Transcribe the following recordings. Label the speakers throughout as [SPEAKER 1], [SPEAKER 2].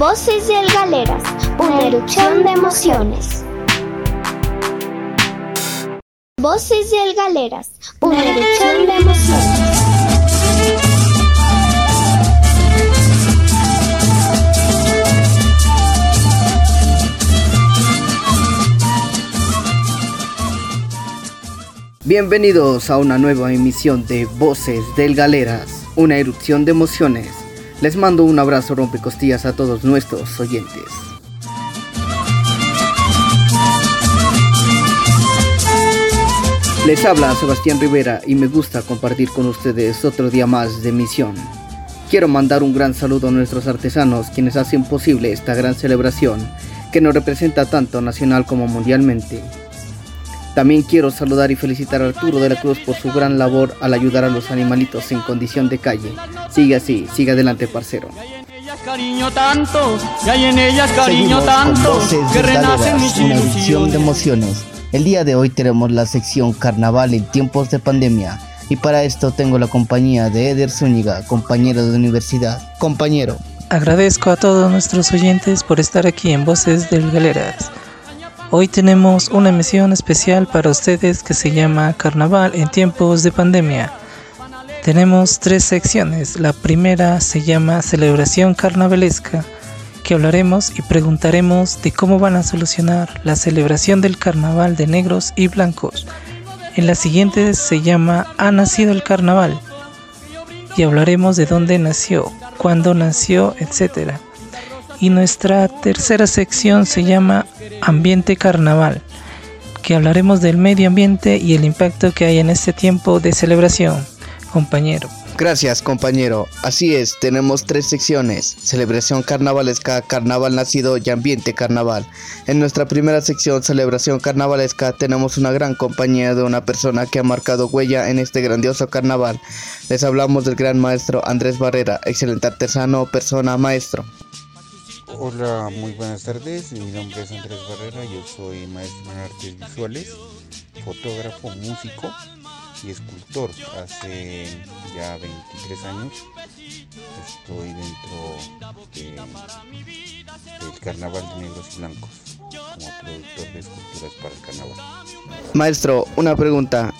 [SPEAKER 1] Voces del Galeras, una erupción de emociones. Voces del Galeras, una erupción de emociones.
[SPEAKER 2] Bienvenidos a una nueva emisión de Voces del Galeras, una erupción de emociones. Les mando un abrazo rompecostillas a todos nuestros oyentes. Les habla Sebastián Rivera y me gusta compartir con ustedes otro día más de emisión. Quiero mandar un gran saludo a nuestros artesanos quienes hacen posible esta gran celebración que nos representa tanto nacional como mundialmente. También quiero saludar y felicitar a Arturo de la Cruz por su gran labor al ayudar a los animalitos en condición de calle. Sigue así, sigue adelante, parcero.
[SPEAKER 3] cariño tanto, y hay en ellas cariño tanto, que renacen mis
[SPEAKER 2] una edición de emociones. El día de hoy tenemos la sección Carnaval en tiempos de pandemia. Y para esto tengo la compañía de Eder Zúñiga, compañero de universidad. Compañero.
[SPEAKER 4] Agradezco a todos nuestros oyentes por estar aquí en Voces del Galeras. Hoy tenemos una emisión especial para ustedes que se llama Carnaval en tiempos de pandemia. Tenemos tres secciones. La primera se llama Celebración Carnavalesca, que hablaremos y preguntaremos de cómo van a solucionar la celebración del carnaval de negros y blancos. En la siguiente se llama Ha nacido el carnaval y hablaremos de dónde nació, cuándo nació, etc. Y nuestra tercera sección se llama Ambiente Carnaval, que hablaremos del medio ambiente y el impacto que hay en este tiempo de celebración, compañero.
[SPEAKER 2] Gracias, compañero. Así es, tenemos tres secciones: celebración carnavalesca, carnaval nacido y ambiente carnaval. En nuestra primera sección, celebración carnavalesca, tenemos una gran compañía de una persona que ha marcado huella en este grandioso carnaval. Les hablamos del gran maestro Andrés Barrera, excelente artesano, persona, maestro.
[SPEAKER 5] Hola, muy buenas tardes. Mi nombre es Andrés Barrera, yo soy maestro en artes visuales, fotógrafo, músico y escultor. Hace ya 23 años estoy dentro de- del Carnaval de Negros y Blancos como productor de esculturas para el carnaval.
[SPEAKER 2] Maestro, una pregunta.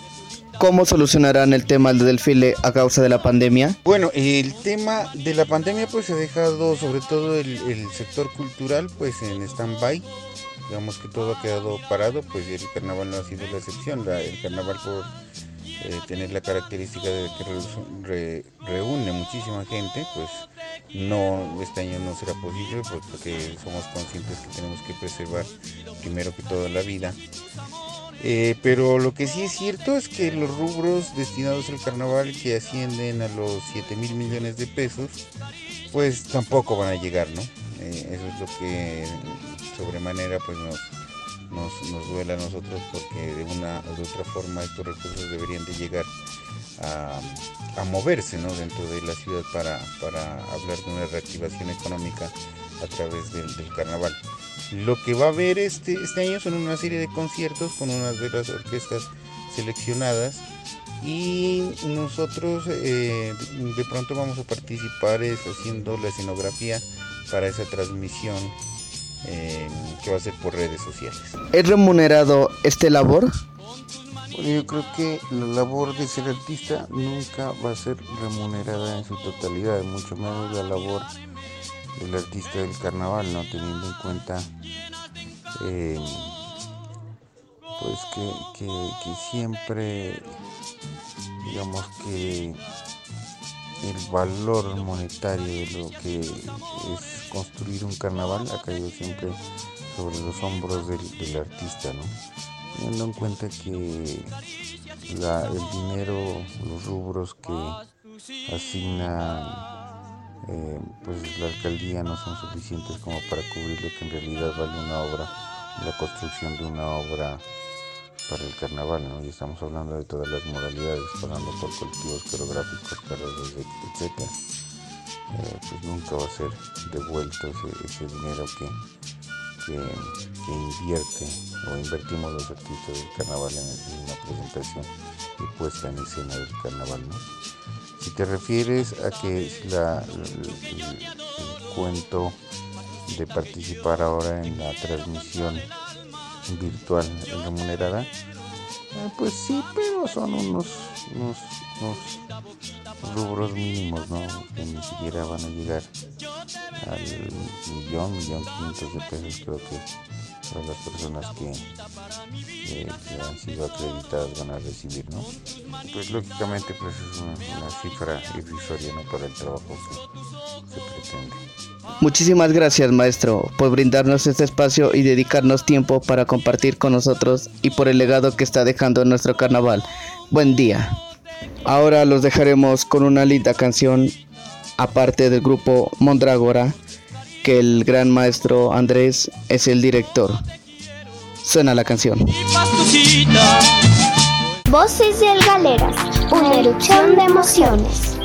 [SPEAKER 2] ¿Cómo solucionarán el tema del desfile a causa de la pandemia?
[SPEAKER 5] Bueno, el tema de la pandemia pues ha dejado sobre todo el, sector cultural pues en stand-by. Digamos que todo ha quedado parado, pues el carnaval no ha sido la excepción. La- el carnaval por eh, tener la característica de que re- re- reúne muchísima gente, pues no, este año no será posible porque somos conscientes que tenemos que preservar primero que todo la vida. Eh, pero lo que sí es cierto es que los rubros destinados al carnaval que ascienden a los 7 mil millones de pesos, pues tampoco van a llegar, ¿no? Eh, eso es lo que sobremanera pues nos, nos, nos duele a nosotros porque de una o de otra forma estos recursos deberían de llegar a, moverse ¿no? dentro de la ciudad para, hablar de una reactivación económica a través del carnaval. Lo que va a haber este, este año son una serie de conciertos con unas de las orquestas seleccionadas y nosotros eh, de pronto vamos a participar es haciendo la escenografía para esa transmisión eh, que va a ser por redes sociales.
[SPEAKER 2] ¿Es remunerado este labor?
[SPEAKER 5] Bueno, yo creo que la labor de ser artista nunca va a ser remunerada en su totalidad, mucho menos la labor del artista del carnaval, no teniendo en cuenta eh, pues que, que- que siempre digamos que el valor monetario de lo que es construir un carnaval ha caído siempre sobre los hombros del, del artista, ¿no? Teniendo en cuenta que la- el dinero, los rubros que asigna eh, pues la alcaldía no son suficientes como para cubrir lo que en realidad vale una obra, la construcción de una obra para el carnaval, ¿no? Y estamos hablando de todas las modalidades, pasando por colectivos coreográficos, carreras, etc. Eh, pues nunca va a ser devuelto ese, dinero que, que, invierte o invertimos los artistas del carnaval en, en una presentación y puesta en escena del carnaval, ¿no? Si te refieres a que si la, el, cuento de participar ahora en la transmisión virtual remunerada. Eh, pues sí, pero son unos, unos, rubros mínimos, ¿no? Que ni siquiera van a llegar al millón, millón quinientos de pesos, creo que para las personas que, han sido acreditadas van a recibir, ¿no? Pues lógicamente pues es una, cifra irrisoria, ¿no? Para el trabajo que se pretende.
[SPEAKER 2] Muchísimas gracias maestro por brindarnos este espacio y dedicarnos tiempo para compartir con nosotros y por el legado que está dejando nuestro carnaval. Buen día. Ahora los dejaremos con una linda canción aparte del grupo Mondragora que el gran maestro Andrés es el director. Suena la canción.
[SPEAKER 1] Voces del Galeras, una erupción de emociones.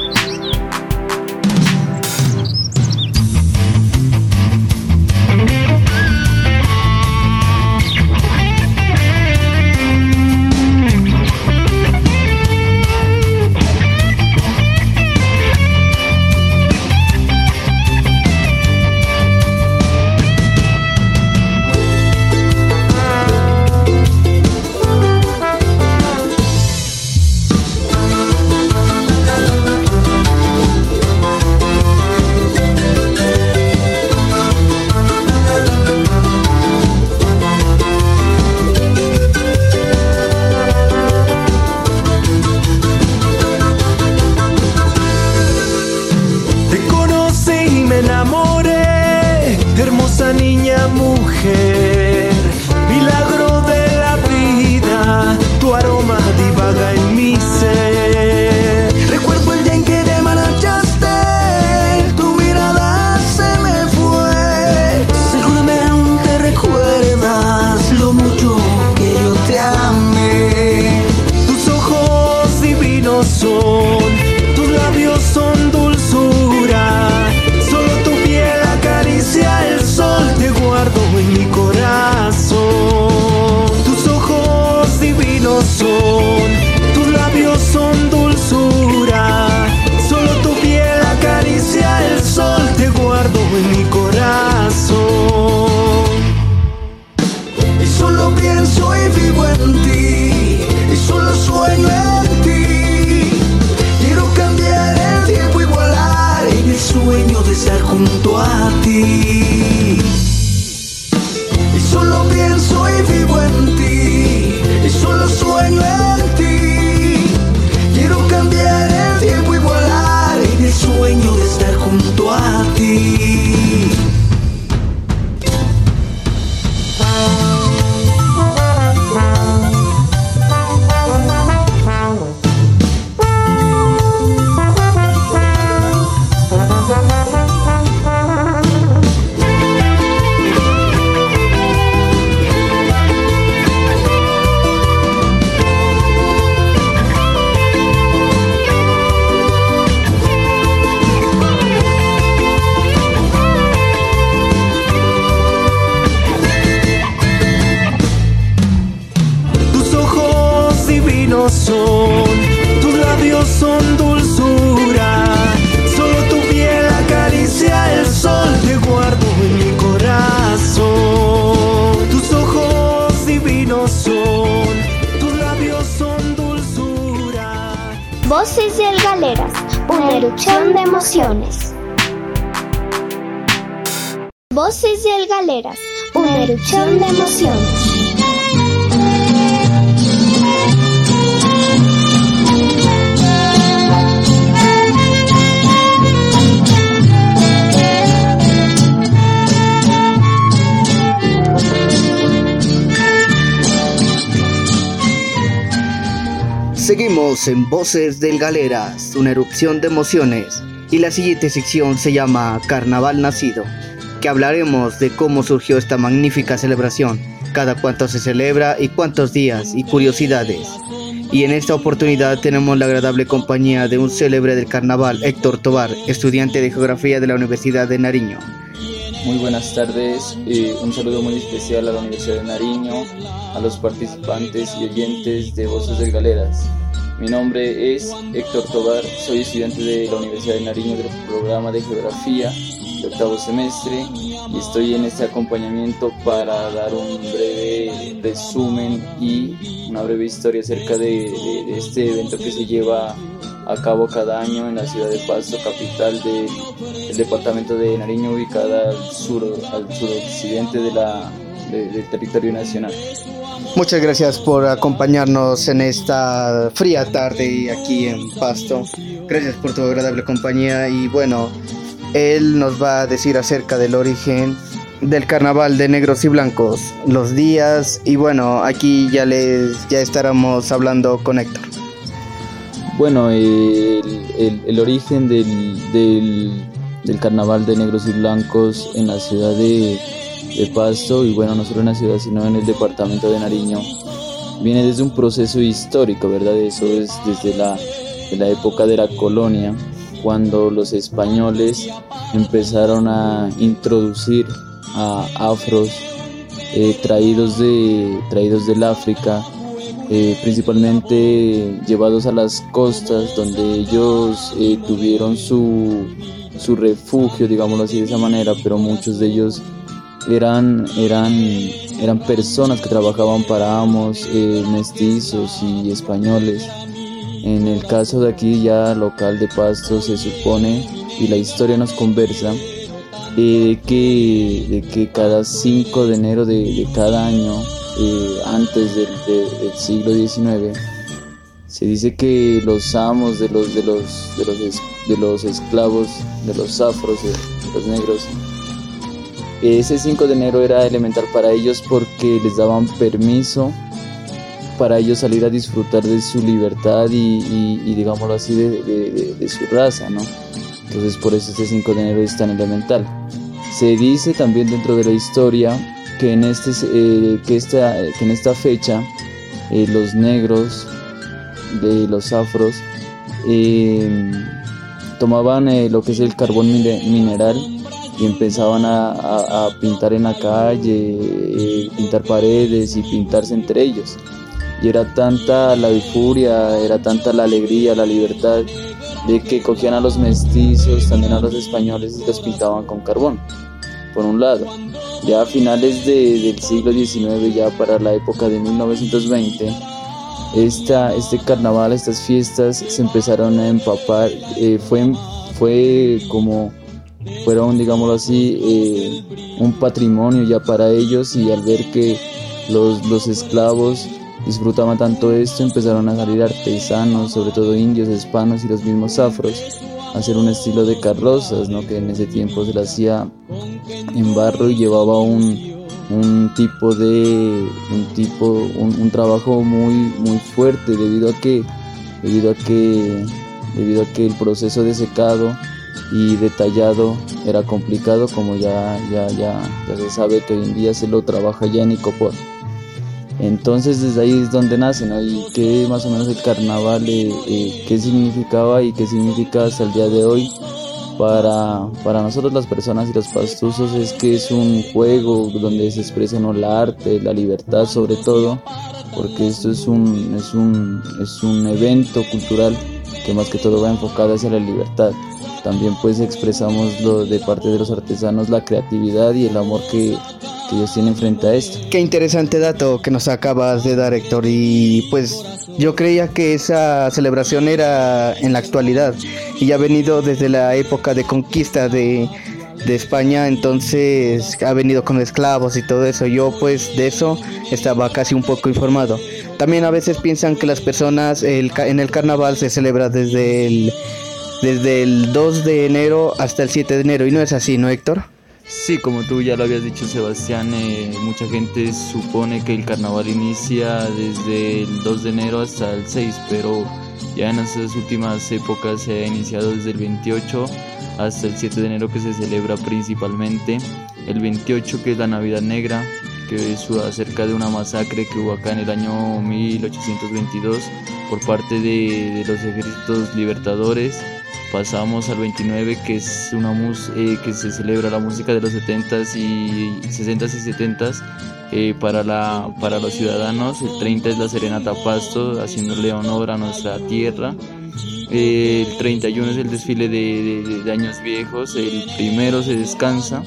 [SPEAKER 1] Tus labios son dulzura, solo tu piel acaricia el sol. Te guardo en mi corazón. Tus ojos divinos son, tus labios son dulzura.
[SPEAKER 6] Voces y Galeras, una erupción de emociones. Voces y Galeras, una erupción de emociones.
[SPEAKER 2] Seguimos en Voces del Galeras, una erupción de emociones, y la siguiente sección se llama Carnaval Nacido, que hablaremos de cómo surgió esta magnífica celebración, cada cuánto se celebra y cuántos días y curiosidades. Y en esta oportunidad tenemos la agradable compañía de un célebre del carnaval, Héctor Tobar, estudiante de Geografía de la Universidad de Nariño.
[SPEAKER 7] Muy buenas tardes, eh, un saludo muy especial a la Universidad de Nariño, a los participantes y oyentes de Voces del Galeras. Mi nombre es Héctor Tobar, soy estudiante de la Universidad de Nariño del programa de Geografía octavo semestre y estoy en este acompañamiento para dar un breve resumen y una breve historia acerca de, este evento que se lleva a cabo cada año en la ciudad de Pasto, capital del departamento de Nariño, ubicada al, sur, al suroccidente de la, del territorio nacional.
[SPEAKER 2] Muchas gracias por acompañarnos en esta fría tarde aquí en Pasto. Gracias por tu agradable compañía y bueno, él nos va a decir acerca del origen del carnaval de negros y blancos, los días y bueno, aquí ya les ya estaremos hablando con Héctor.
[SPEAKER 7] Bueno, el, origen del, del, carnaval de negros y blancos en la ciudad de, de Pasto y bueno, no solo en la ciudad sino en el departamento de Nariño viene desde un proceso histórico, ¿verdad? Eso es desde la, de la época de la colonia cuando los españoles empezaron a introducir a afros eh, traídos, de, traídos del África, eh, principalmente llevados a las costas donde ellos eh, tuvieron su, su refugio, digámoslo así de esa manera, pero muchos de ellos eran, eran, eran personas que trabajaban para amos, mestizos y españoles. En el caso de aquí ya local de Pasto se supone y la historia nos conversa eh, que, de que cada 5 de enero de, cada año eh, antes del, siglo XIX se dice que los amos de los de los de los, de los esclavos de los afros de los negros ese 5 de enero era elemental para ellos porque les daban permiso para ellos salir a disfrutar de su libertad y, y, digámoslo así, de, su raza, ¿no? Entonces por eso este 5 de enero es tan elemental. Se dice también dentro de la historia que en, este, eh, que esta, que en esta fecha eh, los negros de los afros eh, tomaban lo que es el carbón mineral y empezaban a pintar en la calle, pintar paredes y pintarse entre ellos y era tanta la euforia, era tanta la alegría, la libertad, de que cogían a los mestizos, también a los españoles y los pintaban con carbón, por un lado. Ya a finales del siglo XIX, ya para la época de 1920, esta, este carnaval, estas fiestas se empezaron a empapar, eh, fue, fue como fueron, digámoslo así, eh, un patrimonio ya para ellos y al ver que los, los esclavos disfrutaban tanto esto, empezaron a salir artesanos, sobre todo indios, hispanos y los mismos afros, a hacer un estilo de carrozas, ¿no? que en ese tiempo se le hacía en barro y llevaba un, un tipo de un tipo un, trabajo muy muy fuerte debido a que debido a que debido a que el proceso de secado y detallado era complicado como ya ya ya, ya se sabe que hoy en día se lo trabaja ya en Icopor. Entonces desde ahí es donde nace, ¿no? Y qué más o menos el carnaval, eh, eh, qué significaba y qué significa hasta el día de hoy para, para nosotros las personas y los pastusos es que es un juego donde se expresa ¿no? la arte, la libertad sobre todo, porque esto es un, es un, es un evento cultural que más que todo va enfocado hacia la libertad. También pues expresamos lo de parte de los artesanos la creatividad y el amor que, que ellos tienen frente a esto.
[SPEAKER 2] Qué interesante dato que nos acabas de dar, Héctor. Y pues yo creía que esa celebración era en la actualidad y ha venido desde la época de conquista de, de España, entonces ha venido con esclavos y todo eso. Yo pues de eso estaba casi un poco informado. También a veces piensan que las personas el, en el carnaval se celebra desde el, desde el 2 de enero hasta el 7 de enero y no es así, ¿no Héctor?
[SPEAKER 7] Sí, como tú ya lo habías dicho Sebastián, eh, mucha gente supone que el carnaval inicia desde el 2 de enero hasta el 6, pero ya en estas últimas épocas se ha iniciado desde el 28 hasta el 7 de enero que se celebra principalmente. El 28 que es la Navidad Negra, que es acerca de una masacre que hubo acá en el año 1822 por parte de, de los ejércitos libertadores pasamos al 29 que es una mus eh, que se celebra la música de los 70s y 60s y 70s eh, para, la, para los ciudadanos. El 30 es la Serenata Pasto, haciéndole honor a nuestra tierra. el 31 es el desfile de, años viejos, el primero se descansa,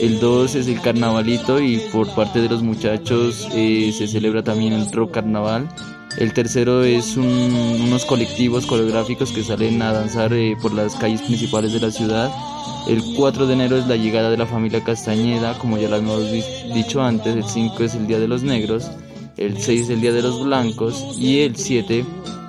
[SPEAKER 7] el 2 es el carnavalito y por parte de los muchachos eh, se celebra también el rock carnaval. El tercero es unos colectivos coreográficos que salen a danzar eh, por las calles principales de la ciudad. El 4 de enero es la llegada de la familia Castañeda, como ya lo hemos dicho antes. El 5 es el Día de los Negros. El 6 es el Día de los Blancos. Y el 7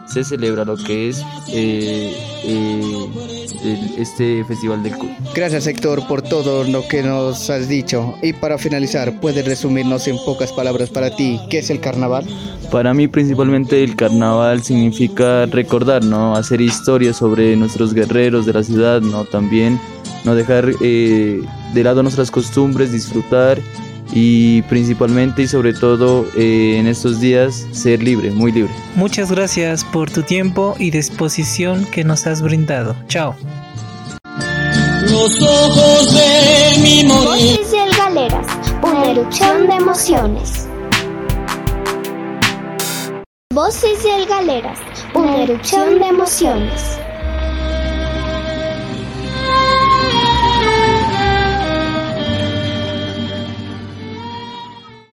[SPEAKER 7] se celebra lo que es eh, eh, este Festival del Cuy.
[SPEAKER 2] Gracias Héctor por todo lo que nos has dicho. Y para finalizar, ¿puedes resumirnos en pocas palabras para ti qué es el carnaval?
[SPEAKER 7] Para mí principalmente el carnaval significa recordar, ¿no? Hacer historia sobre nuestros guerreros de la ciudad, ¿no? También no dejar eh, de lado nuestras costumbres, disfrutar y principalmente y sobre todo eh, en estos días ser libre, muy libre.
[SPEAKER 4] Muchas gracias por tu tiempo y disposición que nos has brindado. Chao.
[SPEAKER 1] Los ojos de mi Galeras, una erupción de emociones. Voces del Galeras, una erupción de emociones.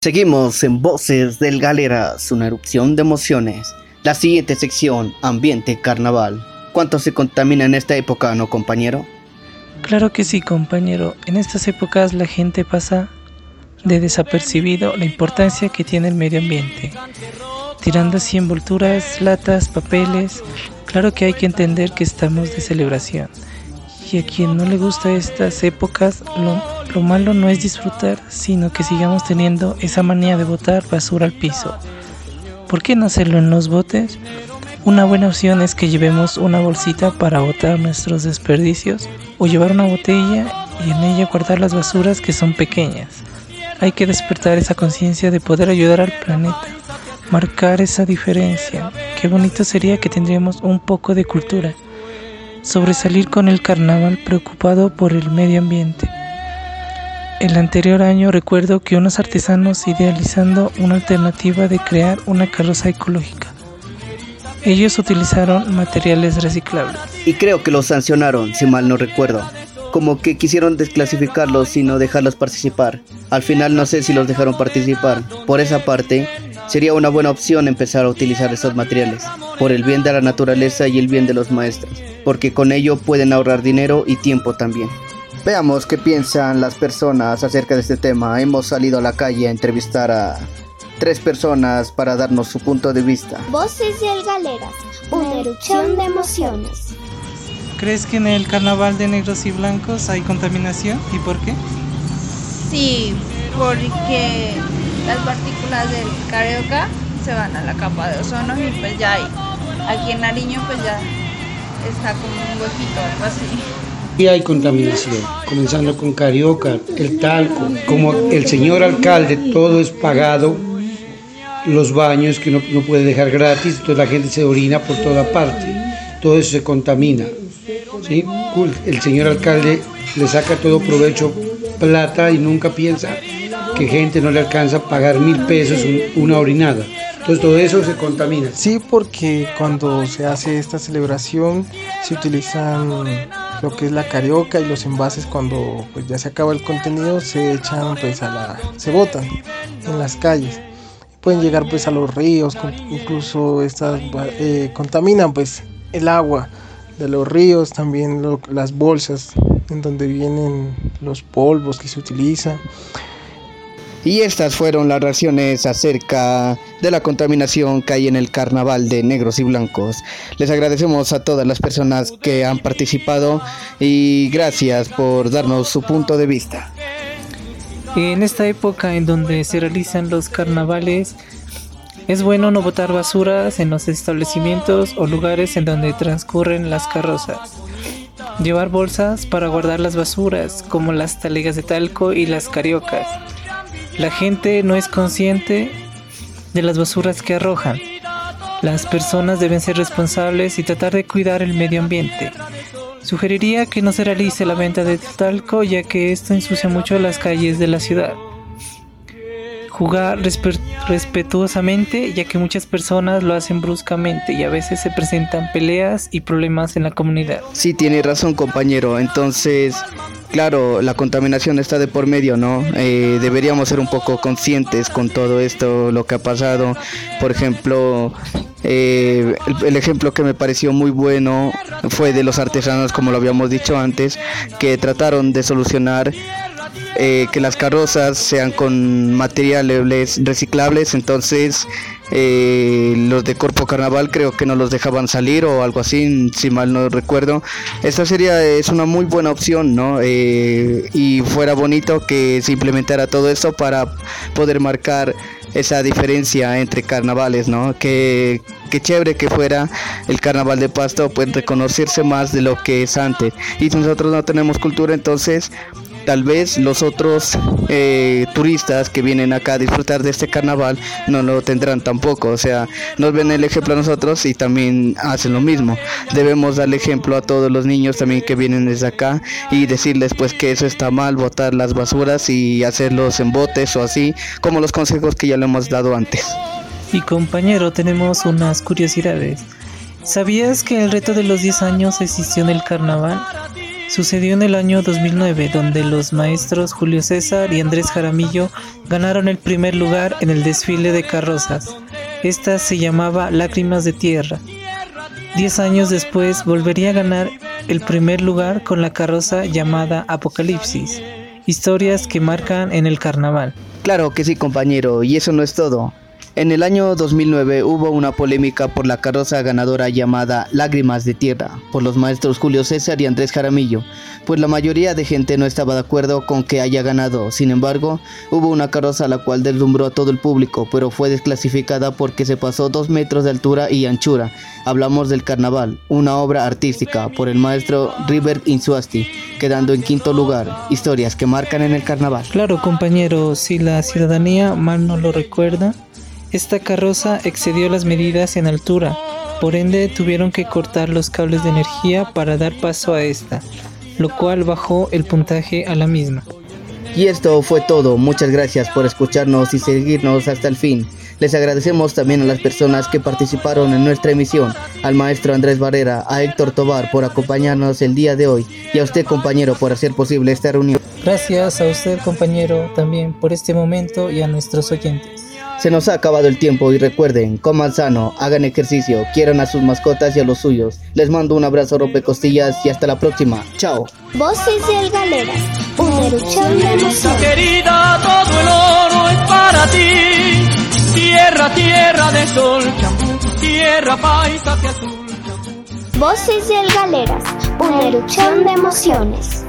[SPEAKER 2] Seguimos en Voces del Galeras, una erupción de emociones. La siguiente sección, Ambiente Carnaval. ¿Cuánto se contamina en esta época, no compañero?
[SPEAKER 4] Claro que sí, compañero. En estas épocas la gente pasa de desapercibido la importancia que tiene el medio ambiente. Tirando así envolturas, latas, papeles. Claro que hay que entender que estamos de celebración. Y a quien no le gusta estas épocas, lo lo malo no es disfrutar, sino que sigamos teniendo esa manía de botar basura al piso. ¿Por qué no hacerlo en los botes? Una buena opción es que llevemos una bolsita para botar nuestros desperdicios o llevar una botella y en ella guardar las basuras que son pequeñas. Hay que despertar esa conciencia de poder ayudar al planeta, marcar esa diferencia. Qué bonito sería que tendríamos un poco de cultura, sobresalir con el carnaval preocupado por el medio ambiente. El anterior año recuerdo que unos artesanos idealizando una alternativa de crear una carroza ecológica. Ellos utilizaron materiales reciclables.
[SPEAKER 2] Y creo que los sancionaron, si mal no recuerdo. Como que quisieron desclasificarlos y no dejarlos participar. Al final no sé si los dejaron participar. Por esa parte, sería una buena opción empezar a utilizar estos materiales, por el bien de la naturaleza y el bien de los maestros, porque con ello pueden ahorrar dinero y tiempo también. Veamos qué piensan las personas acerca de este tema. Hemos salido a la calle a entrevistar a tres personas para darnos su punto de vista.
[SPEAKER 1] Voces del Galeras, una erupción de emociones.
[SPEAKER 4] ¿Crees que en el carnaval de negros y blancos hay contaminación? ¿Y por qué?
[SPEAKER 8] Sí, porque las partículas del carioca se van a la capa de ozono y pues ya hay. Aquí en Nariño pues ya está como un huequito, algo así.
[SPEAKER 9] Y hay contaminación, comenzando con Carioca, el talco, como el señor alcalde, todo es pagado, los baños que no, no puede dejar gratis, entonces la gente se orina por toda parte, todo eso se contamina. ¿sí? El señor alcalde le saca todo provecho plata y nunca piensa que gente no le alcanza a pagar mil pesos una orinada. Entonces todo eso se contamina.
[SPEAKER 10] Sí, porque cuando se hace esta celebración se utilizan lo que es la carioca y los envases cuando pues ya se acaba el contenido se echan pues a la se botan en las calles. Pueden llegar pues a los ríos incluso estas eh, contaminan pues el agua de los ríos también las bolsas en donde vienen los polvos que se utilizan
[SPEAKER 2] y estas fueron las reacciones acerca de la contaminación que hay en el carnaval de negros y blancos. Les agradecemos a todas las personas que han participado y gracias por darnos su punto de vista.
[SPEAKER 4] En esta época en donde se realizan los carnavales, es bueno no botar basuras en los establecimientos o lugares en donde transcurren las carrozas. Llevar bolsas para guardar las basuras, como las talegas de talco y las cariocas la gente no es consciente de las basuras que arrojan. Las personas deben ser responsables y tratar de cuidar el medio ambiente. Sugeriría que no se realice la venta de talco ya que esto ensucia mucho las calles de la ciudad.
[SPEAKER 11] Jugar respetuosamente, ya que muchas personas lo hacen bruscamente y a veces se presentan peleas y problemas en la comunidad.
[SPEAKER 2] Sí, tiene razón compañero, entonces claro, la contaminación está de por medio, ¿no? Eh, deberíamos ser un poco conscientes con todo esto, lo que ha pasado. Por ejemplo, eh, el, ejemplo que me pareció muy bueno fue de los artesanos, como lo habíamos dicho antes, que trataron de solucionar eh, que las carrozas sean con materiales reciclables, entonces eh, los de Corpo Carnaval creo que no los dejaban salir o algo así, si mal no recuerdo. Esta sería es una muy buena opción, ¿no? Eh, y fuera bonito que se implementara todo esto para poder marcar esa diferencia entre carnavales, ¿no? Que, que chévere que fuera el carnaval de Pasto, pues reconocerse más de lo que es antes. Y si nosotros no tenemos cultura, entonces tal vez los otros eh, turistas que vienen acá a disfrutar de este carnaval no lo tendrán tampoco. O sea, nos ven el ejemplo a nosotros y también hacen lo mismo. Debemos darle ejemplo a todos los niños también que vienen desde acá y decirles pues que eso está mal, botar las basuras y hacerlos en botes o así, como los consejos que ya le hemos dado antes.
[SPEAKER 11] Y compañero, tenemos unas curiosidades. ¿Sabías que el reto de los 10 años existió en el carnaval? Sucedió en el año 2009, donde los maestros Julio César y Andrés Jaramillo ganaron el primer lugar en el desfile de carrozas. Esta se llamaba Lágrimas de Tierra. Diez años después volvería a ganar el primer lugar con la carroza llamada Apocalipsis. Historias que marcan en el carnaval.
[SPEAKER 2] Claro que sí, compañero, y eso no es todo. En el año 2009 hubo una polémica por la carroza ganadora llamada Lágrimas de Tierra por los maestros Julio César y Andrés Jaramillo, pues la mayoría de gente no estaba de acuerdo con que haya ganado. Sin embargo, hubo una carroza la cual deslumbró a todo el público, pero fue desclasificada porque se pasó dos metros de altura y anchura. Hablamos del Carnaval, una obra artística por el maestro River Insuasti, quedando en quinto lugar. Historias que marcan en el Carnaval.
[SPEAKER 11] Claro, compañero, si la ciudadanía mal no lo recuerda, esta carroza excedió las medidas en altura, por ende tuvieron que cortar los cables de energía para dar paso a esta, lo cual bajó el puntaje a la misma.
[SPEAKER 2] Y esto fue todo, muchas gracias por escucharnos y seguirnos hasta el fin. Les agradecemos también a las personas que participaron en nuestra emisión, al maestro Andrés Barrera, a Héctor Tobar por acompañarnos el día de hoy y a usted compañero por hacer posible esta reunión.
[SPEAKER 11] Gracias a usted compañero también por este momento y a nuestros oyentes.
[SPEAKER 2] Se nos ha acabado el tiempo y recuerden, coman sano, hagan ejercicio, quieran a sus mascotas y a los suyos. Les mando un abrazo costillas y hasta la próxima. Chao.
[SPEAKER 6] Voces del Galeras, una erupción de.
[SPEAKER 3] Querida, todo el oro es para ti. Tierra, tierra de sol, tierra paisa que azul.
[SPEAKER 6] Voces del Galeras, una erupción de emociones.